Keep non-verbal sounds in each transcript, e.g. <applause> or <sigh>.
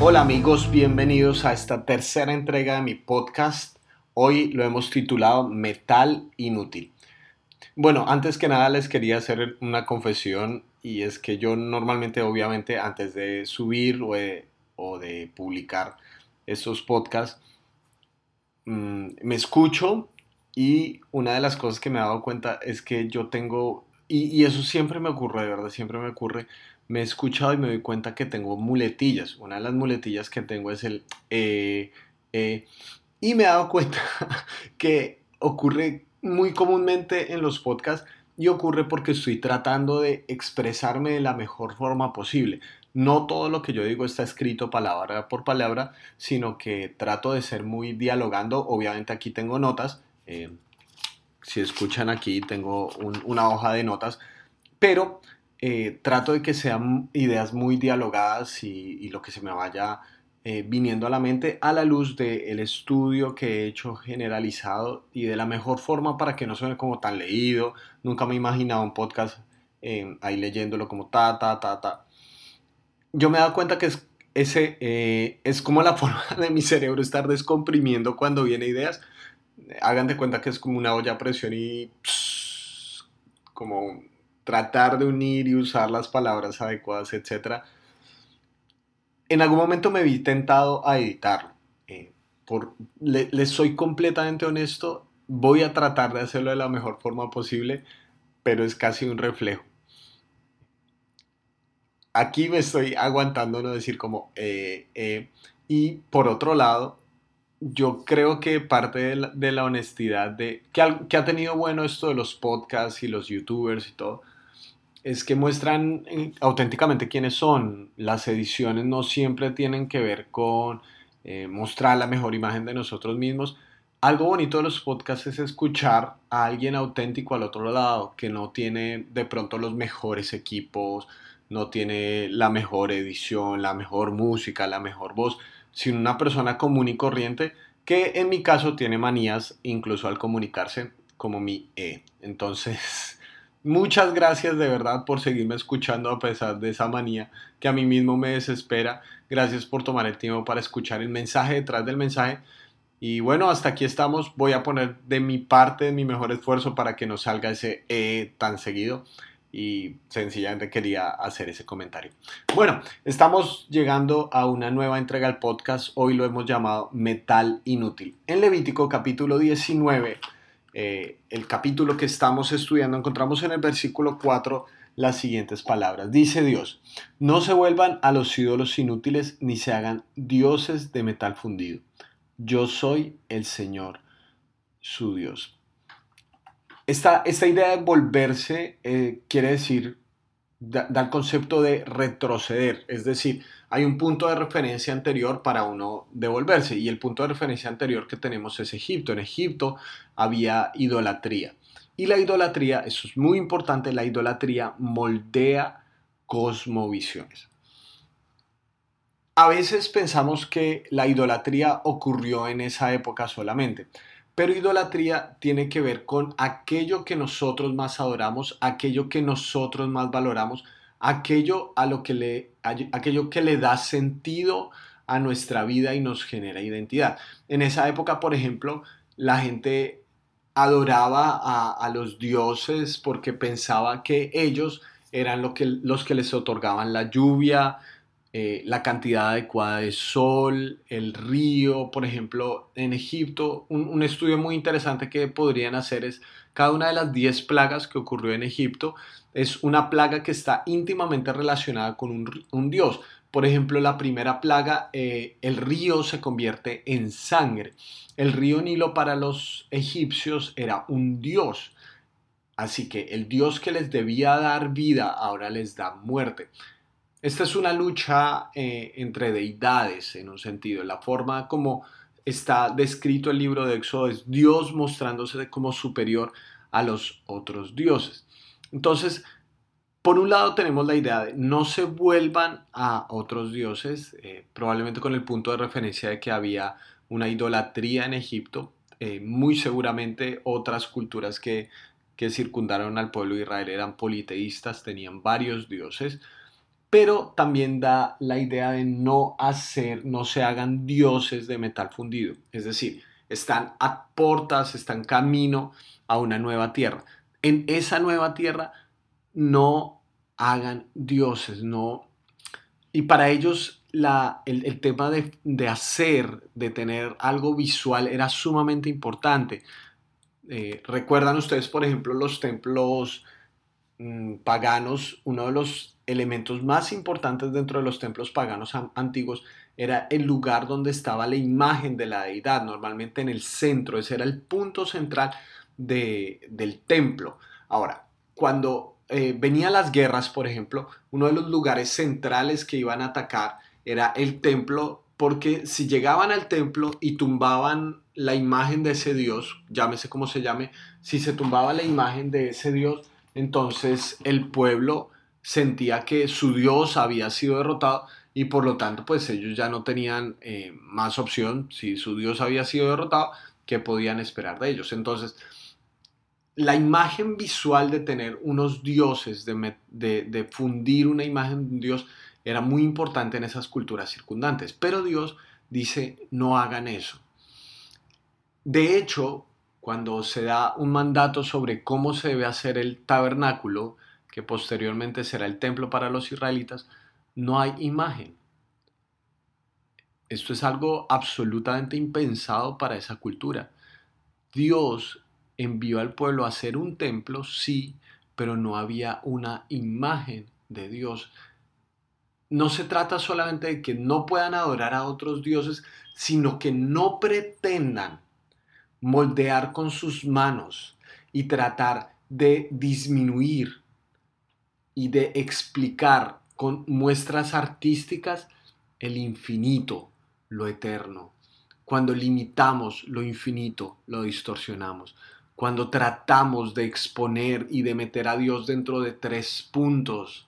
Hola amigos, bienvenidos a esta tercera entrega de mi podcast. Hoy lo hemos titulado Metal Inútil. Bueno, antes que nada les quería hacer una confesión y es que yo normalmente, obviamente, antes de subir o de, publicar estos podcasts, mm, me escucho y una de las cosas que me he dado cuenta es que yo tengo, y, eso siempre me ocurre, de verdad, siempre me ocurre, me he escuchado y me doy cuenta que tengo muletillas. Una de las muletillas que tengo es el eh, eh, y me he dado cuenta <laughs> que ocurre muy comúnmente en los podcasts y ocurre porque estoy tratando de expresarme de la mejor forma posible. No todo lo que yo digo está escrito palabra por palabra, sino que trato de ser muy dialogando. Obviamente aquí tengo notas. Eh, si escuchan aquí tengo una hoja de notas, pero eh, trato de que sean ideas muy dialogadas y, lo que se me vaya eh, viniendo a la mente a la luz del estudio que he hecho generalizado y de la mejor forma para que no suene como tan leído. Nunca me he imaginado un podcast eh, ahí leyéndolo como ta, ta, ta, ta. Yo me he dado cuenta que es, ese, es como la <laughs> forma de mi cerebro estar descomprimiendo cuando viene ideas. Hagan de cuenta que es como una olla a presión y como tratar de unir y usar las palabras adecuadas, etc. En algún momento me vi tentado a editarlo. Eh, por, les soy completamente honesto, voy a tratar de hacerlo de la mejor forma posible, pero es casi un reflejo. Aquí me estoy aguantando no decir como... Eh, eh, y por otro lado, yo creo que parte de la, honestidad de que, que, ha tenido bueno esto de los podcasts y los youtubers y todo, es que muestran eh, auténticamente quiénes son. Las ediciones no siempre tienen que ver con eh, mostrar la mejor imagen de nosotros mismos. Algo bonito de los podcasts es escuchar a alguien auténtico al otro lado, que no tiene de pronto los mejores equipos, no tiene la mejor edición, la mejor música, la mejor voz, sino una persona común y corriente que en mi caso tiene manías incluso al comunicarse como mi E. Entonces Muchas gracias de verdad por seguirme escuchando a pesar de esa manía que a mí mismo me desespera. Gracias por tomar el tiempo para escuchar el mensaje detrás del mensaje. Y bueno, hasta aquí estamos. Voy a poner de mi parte mi mejor esfuerzo para que no salga ese E tan seguido. Y sencillamente quería hacer ese comentario. Bueno, estamos llegando a una nueva entrega al podcast. Hoy lo hemos llamado Metal Inútil. En Levítico capítulo 19 eh, el capítulo que estamos estudiando, encontramos en el versículo 4 las siguientes palabras. Dice Dios, no se vuelvan a los ídolos inútiles ni se hagan dioses de metal fundido. Yo soy el Señor, su Dios. Esta, esta idea de volverse eh, quiere decir, da, da el concepto de retroceder, es decir, hay un punto de referencia anterior para uno devolverse y el punto de referencia anterior que tenemos es Egipto. En Egipto había idolatría y la idolatría, eso es muy importante, la idolatría moldea cosmovisiones. A veces pensamos que la idolatría ocurrió en esa época solamente, pero idolatría tiene que ver con aquello que nosotros más adoramos, aquello que nosotros más valoramos, aquello, a lo que le, aquello que le da sentido a nuestra vida y nos genera identidad. En esa época, por ejemplo, la gente adoraba a, los dioses porque pensaba que ellos eran lo que, los que les otorgaban la lluvia, eh, la cantidad adecuada de sol, el río, por ejemplo, en Egipto, un, un, estudio muy interesante que podrían hacer es cada una de las 10 plagas que ocurrió en Egipto es una plaga que está íntimamente relacionada con un, dios. Por ejemplo, la primera plaga, eh, el río se convierte en sangre. El río Nilo para los egipcios era un dios. Así que el dios que les debía dar vida ahora les da muerte. Esta es una lucha eh, entre deidades en un sentido. La forma como está descrito el libro de Éxodo es Dios mostrándose como superior a los otros dioses. Entonces, por un lado tenemos la idea de no se vuelvan a otros dioses, eh, probablemente con el punto de referencia de que había una idolatría en Egipto, eh, muy seguramente otras culturas que, que circundaron al pueblo de Israel eran politeístas, tenían varios dioses, pero también da la idea de no hacer, no se hagan dioses de metal fundido. Es decir, están a portas, están camino a una nueva tierra. En esa nueva tierra no hagan dioses, no. Y para ellos la, el, tema de, hacer, de tener algo visual era sumamente importante. Eh, ¿Recuerdan ustedes, por ejemplo, los templos mm, paganos? Uno de los elementos más importantes dentro de los templos paganos antiguos era el lugar donde estaba la imagen de la deidad, normalmente en el centro, ese era el punto central del templo. Ahora, cuando eh, venían las guerras, por ejemplo, uno de los lugares centrales que iban a atacar era el templo, porque si llegaban al templo y tumbaban la imagen de ese dios, llámese como se llame, si se tumbaba la imagen de ese dios, entonces el pueblo sentía que su dios había sido derrotado y por lo tanto pues ellos ya no tenían eh, más opción si su dios había sido derrotado que podían esperar de ellos entonces la imagen visual de tener unos dioses de, de fundir una imagen de un dios era muy importante en esas culturas circundantes pero Dios dice no hagan eso de hecho cuando se da un mandato sobre cómo se debe hacer el tabernáculo que posteriormente será el templo para los israelitas, no hay imagen. Esto es algo absolutamente impensado para esa cultura. Dios envió al pueblo a hacer un templo, sí, pero no había una imagen de Dios. No se trata solamente de que no puedan adorar a otros dioses, sino que no pretendan moldear con sus manos y tratar de disminuir y de explicar con muestras artísticas el infinito, lo eterno. Cuando limitamos lo infinito, lo distorsionamos. Cuando tratamos de exponer y de meter a Dios dentro de tres puntos,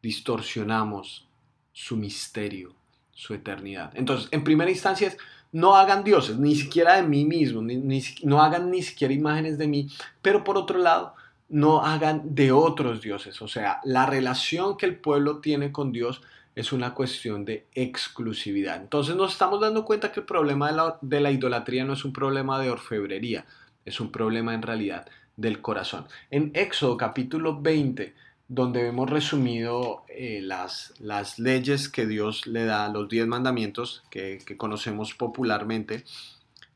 distorsionamos su misterio, su eternidad. Entonces, en primera instancia es, no hagan dioses, ni siquiera de mí mismo, no hagan ni siquiera imágenes de mí, pero por otro lado, no hagan de otros dioses. O sea, la relación que el pueblo tiene con Dios es una cuestión de exclusividad. Entonces nos estamos dando cuenta que el problema de la, idolatría no es un problema de orfebrería, es un problema en realidad del corazón. En Éxodo capítulo 20, donde hemos resumido eh, las, las, leyes que Dios le da, los diez mandamientos que, que conocemos popularmente,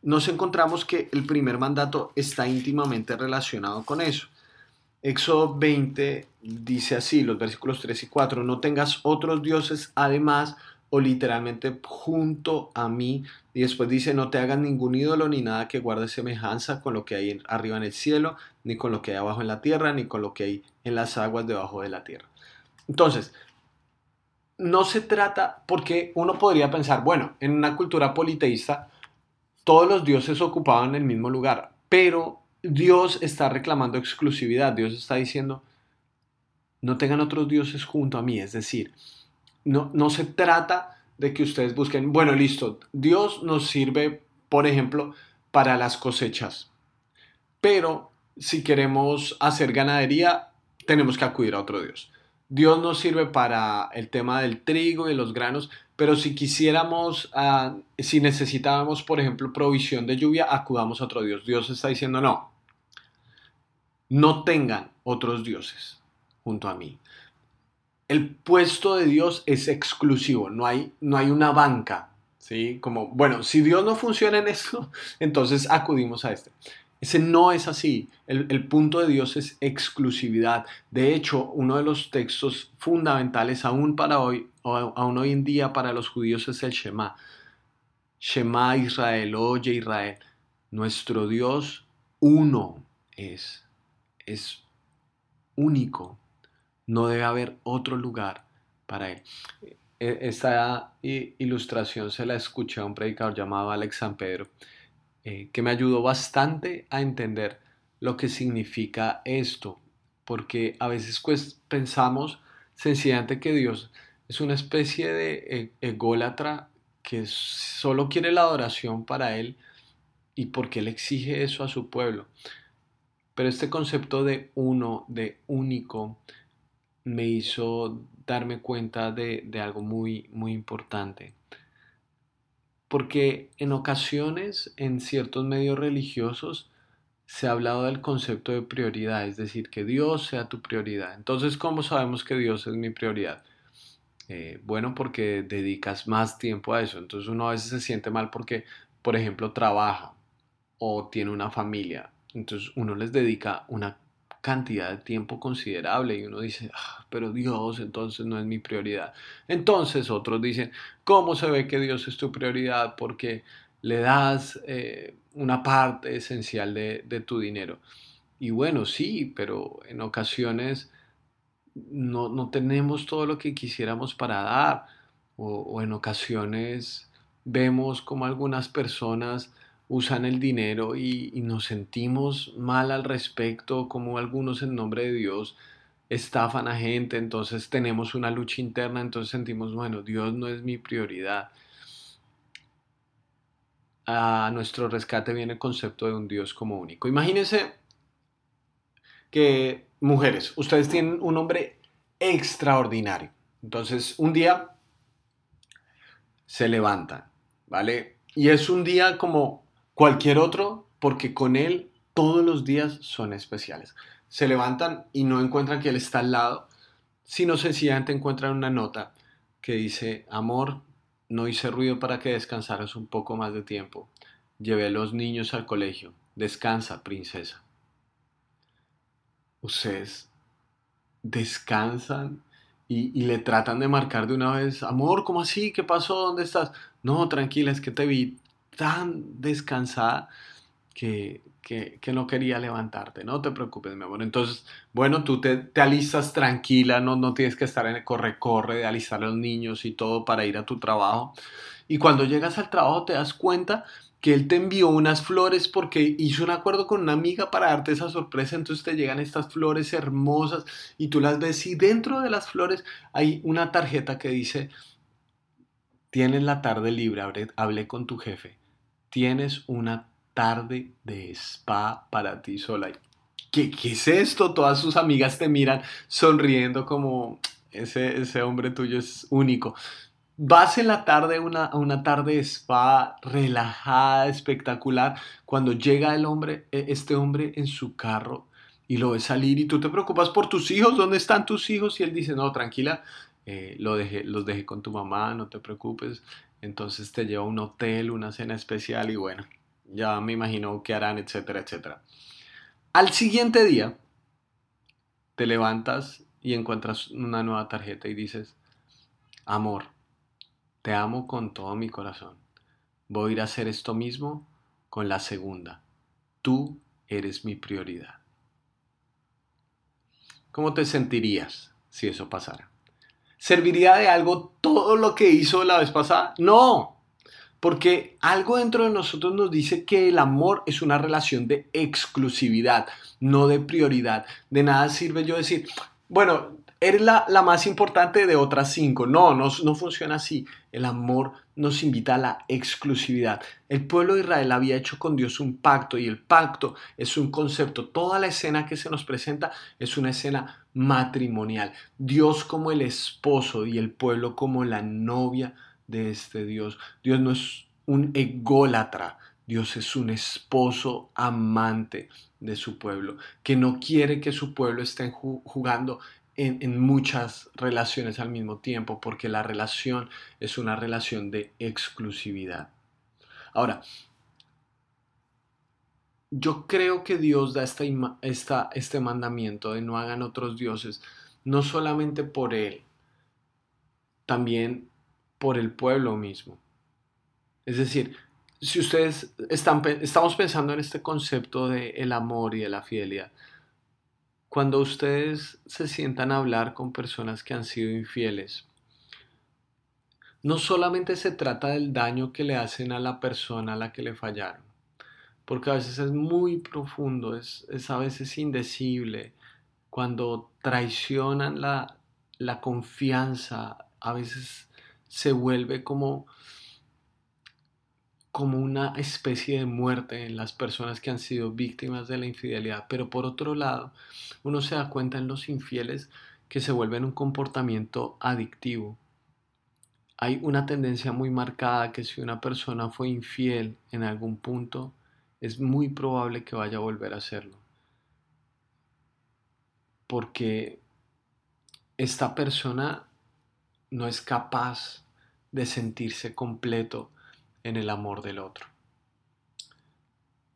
nos encontramos que el primer mandato está íntimamente relacionado con eso. Éxodo 20 dice así, los versículos 3 y 4, no tengas otros dioses además o literalmente junto a mí. Y después dice, no te hagas ningún ídolo ni nada que guarde semejanza con lo que hay arriba en el cielo, ni con lo que hay abajo en la tierra, ni con lo que hay en las aguas debajo de la tierra. Entonces, no se trata, porque uno podría pensar, bueno, en una cultura politeísta, todos los dioses ocupaban el mismo lugar, pero Dios está reclamando exclusividad, Dios está diciendo, no tengan otros dioses junto a mí, es decir, no, no se trata de que ustedes busquen, bueno, listo, Dios nos sirve, por ejemplo, para las cosechas, pero si queremos hacer ganadería, tenemos que acudir a otro Dios. Dios nos sirve para el tema del trigo y los granos, pero si quisiéramos, ah, si necesitábamos, por ejemplo, provisión de lluvia, acudamos a otro Dios. Dios está diciendo, no, no tengan otros dioses junto a mí. El puesto de Dios es exclusivo, no hay, no hay una banca, ¿sí? Como, bueno, si Dios no funciona en eso, <laughs> entonces acudimos a este. Ese no es así. El, punto de Dios es exclusividad. De hecho, uno de los textos fundamentales aún para hoy, aún hoy en día para los judíos es el Shema. Shema Israel, oye Israel. Nuestro Dios uno es. Es único. No debe haber otro lugar para él. E, esta ilustración se la escuché a un predicador llamado Alex San Pedro eh, que me ayudó bastante a entender lo que significa esto, porque a veces pues, pensamos sencillamente que Dios es una especie de e, ególatra que solo quiere la adoración para Él y porque Él exige eso a su pueblo. Pero este concepto de uno, de único, me hizo darme cuenta de, algo muy, muy importante. Porque en ocasiones, en ciertos medios religiosos, se ha hablado del concepto de prioridad, es decir, que Dios sea tu prioridad. Entonces, ¿cómo sabemos que Dios es mi prioridad? Eh, bueno, porque dedicas más tiempo a eso. Entonces uno a veces se siente mal porque, por ejemplo, trabaja o tiene una familia. Entonces uno les dedica una cantidad de tiempo considerable y uno dice, ah, pero Dios entonces no es mi prioridad. Entonces otros dicen, ¿cómo se ve que Dios es tu prioridad? Porque le das eh, una parte esencial de, tu dinero. Y bueno, sí, pero en ocasiones no, tenemos todo lo que quisiéramos para dar. O, en ocasiones vemos como algunas personas usan el dinero y, nos sentimos mal al respecto, como algunos en nombre de Dios estafan a gente, entonces tenemos una lucha interna, entonces sentimos, bueno, Dios no es mi prioridad a nuestro rescate viene el concepto de un Dios como único. Imagínense que, mujeres, ustedes tienen un hombre extraordinario. Entonces, un día se levantan, ¿vale? Y es un día como cualquier otro, porque con él todos los días son especiales. Se levantan y no encuentran que él está al lado, sino sencillamente encuentran una nota que dice, amor, no hice ruido para que descansaras un poco más de tiempo. Llevé a los niños al colegio. Descansa, princesa. Ustedes descansan y, le tratan de marcar de una vez, amor, ¿cómo así? ¿Qué pasó? ¿Dónde estás? No, tranquila, es que te vi tan descansada que, que, no quería levantarte, no te preocupes, mi amor. Entonces, bueno, tú te, te alistas tranquila, no, no tienes que estar en el corre-corre de alistar a los niños y todo para ir a tu trabajo. Y cuando llegas al trabajo te das cuenta que él te envió unas flores porque hizo un acuerdo con una amiga para darte esa sorpresa, entonces te llegan estas flores hermosas y tú las ves y dentro de las flores hay una tarjeta que dice, tienes la tarde libre, hablé con tu jefe, tienes una tarde de spa para ti sola. ¿Qué, ¿Qué, es esto? Todas sus amigas te miran sonriendo como ese, ese hombre tuyo es único. Vas en la tarde una, una tarde de spa relajada, espectacular, cuando llega el hombre, e, este hombre en su carro y lo ves salir y tú te preocupas por tus hijos, ¿dónde están tus hijos? Y él dice, no, tranquila, eh, lo dejé, los dejé con tu mamá, no te preocupes. Entonces te lleva a un hotel, una cena especial y bueno, ya me imagino qué harán, etcétera, etcétera. Al siguiente día, te levantas y encuentras una nueva tarjeta y dices, amor, te amo con todo mi corazón. Voy a ir a hacer esto mismo con la segunda. Tú eres mi prioridad. ¿Cómo te sentirías si eso pasara? ¿Serviría de algo todo lo que hizo la vez pasada? No, porque algo dentro de nosotros nos dice que el amor es una relación de exclusividad, no de prioridad. De nada sirve yo decir, bueno, eres la, más importante de otras cinco. No, no, no funciona así. El amor nos invita a la exclusividad. El pueblo de Israel había hecho con Dios un pacto y el pacto es un concepto. Toda la escena que se nos presenta es una escena matrimonial. Dios como el esposo y el pueblo como la novia de este Dios. Dios no es un ególatra, Dios es un esposo amante de su pueblo, que no quiere que su pueblo esté jugando en, muchas relaciones al mismo tiempo, porque la relación es una relación de exclusividad. Ahora, yo creo que Dios da esta, esta, este mandamiento de no hagan otros dioses, no solamente por Él, también por el pueblo mismo. Es decir, si ustedes están, estamos pensando en este concepto de el amor y de la fidelidad, cuando ustedes se sientan a hablar con personas que han sido infieles, no solamente se trata del daño que le hacen a la persona a la que le fallaron, porque a veces es muy profundo, es, a veces indecible, cuando traicionan la, la confianza, a veces se vuelve como, como una especie de muerte en las personas que han sido víctimas de la infidelidad. Pero por otro lado, uno se da cuenta en los infieles que se vuelven un comportamiento adictivo. Hay una tendencia muy marcada que si una persona fue infiel en algún punto, es muy probable que vaya a volver a hacerlo. Porque esta persona no es capaz de sentirse completo en el amor del otro.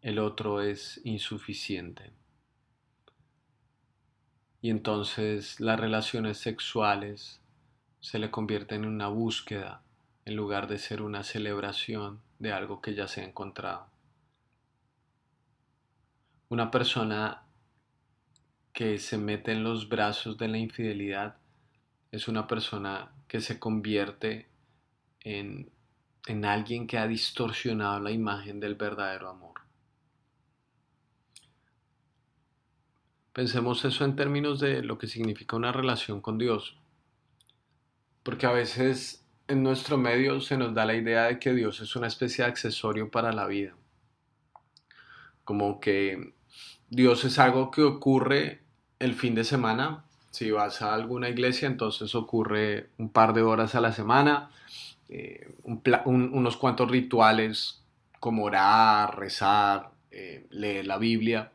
El otro es insuficiente. Y entonces las relaciones sexuales se le convierten en una búsqueda en lugar de ser una celebración de algo que ya se ha encontrado. Una persona que se mete en los brazos de la infidelidad es una persona que se convierte en, en alguien que ha distorsionado la imagen del verdadero amor. Pensemos eso en términos de lo que significa una relación con Dios. Porque a veces en nuestro medio se nos da la idea de que Dios es una especie de accesorio para la vida. Como que Dios es algo que ocurre el fin de semana. Si vas a alguna iglesia, entonces ocurre un par de horas a la semana, eh, unos cuantos rituales como orar, rezar, eh, leer la Biblia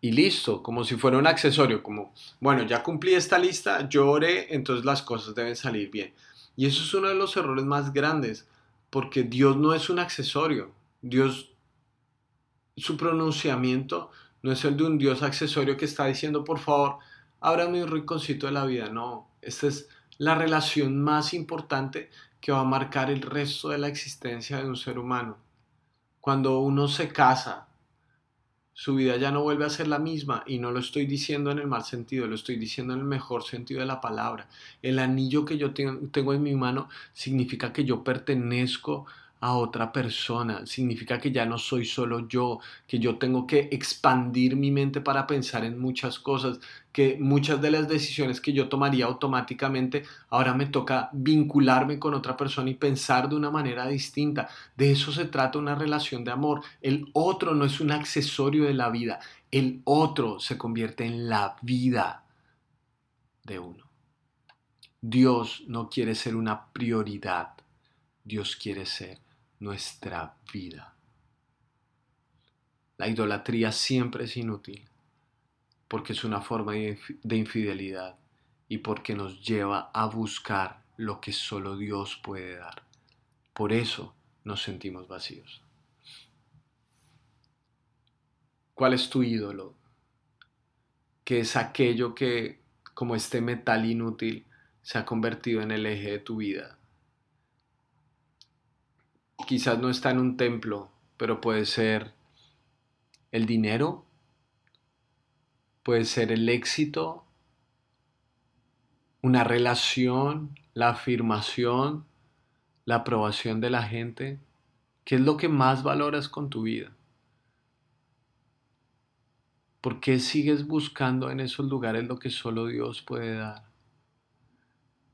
y listo, como si fuera un accesorio, como, bueno, ya cumplí esta lista, yo oré, entonces las cosas deben salir bien. Y eso es uno de los errores más grandes, porque Dios no es un accesorio. Dios, su pronunciamiento no es el de un Dios accesorio que está diciendo, por favor, ábrame un rinconcito de la vida. No, esta es la relación más importante que va a marcar el resto de la existencia de un ser humano. Cuando uno se casa, su vida ya no vuelve a ser la misma y no lo estoy diciendo en el mal sentido, lo estoy diciendo en el mejor sentido de la palabra. El anillo que yo tengo en mi mano significa que yo pertenezco otra persona, significa que ya no soy solo yo, que yo tengo que expandir mi mente para pensar en muchas cosas, que muchas de las decisiones que yo tomaría automáticamente, ahora me toca vincularme con otra persona y pensar de una manera distinta. De eso se trata una relación de amor. El otro no es un accesorio de la vida, el otro se convierte en la vida de uno. Dios no quiere ser una prioridad, Dios quiere ser nuestra vida. La idolatría siempre es inútil porque es una forma de infidelidad y porque nos lleva a buscar lo que solo Dios puede dar. Por eso nos sentimos vacíos. ¿Cuál es tu ídolo? ¿Qué es aquello que, como este metal inútil, se ha convertido en el eje de tu vida? Quizás no está en un templo, pero puede ser el dinero, puede ser el éxito, una relación, la afirmación, la aprobación de la gente. ¿Qué es lo que más valoras con tu vida? ¿Por qué sigues buscando en esos lugares lo que solo Dios puede dar?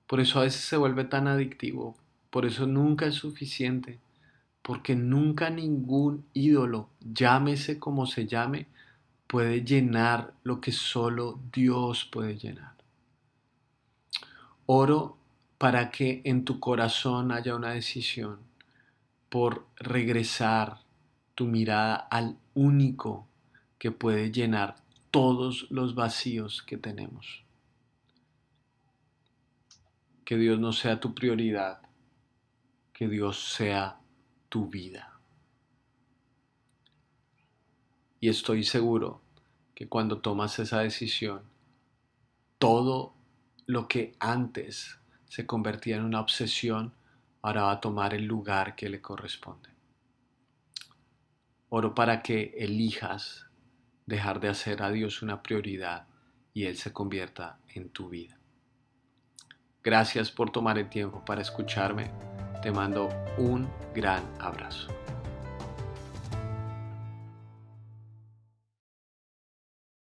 Por eso a veces se vuelve tan adictivo, por eso nunca es suficiente porque nunca ningún ídolo, llámese como se llame, puede llenar lo que solo Dios puede llenar. Oro para que en tu corazón haya una decisión por regresar tu mirada al único que puede llenar todos los vacíos que tenemos. Que Dios no sea tu prioridad, que Dios sea tu vida. Y estoy seguro que cuando tomas esa decisión, todo lo que antes se convertía en una obsesión, ahora va a tomar el lugar que le corresponde. Oro para que elijas dejar de hacer a Dios una prioridad y Él se convierta en tu vida. Gracias por tomar el tiempo para escucharme te mando un gran abrazo.